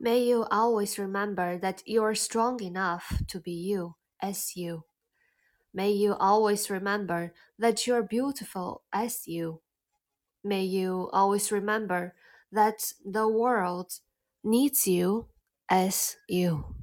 May you always remember that you are strong enough to be you as you. May you always remember that you are beautiful as you. May you always remember that the world needs you as you.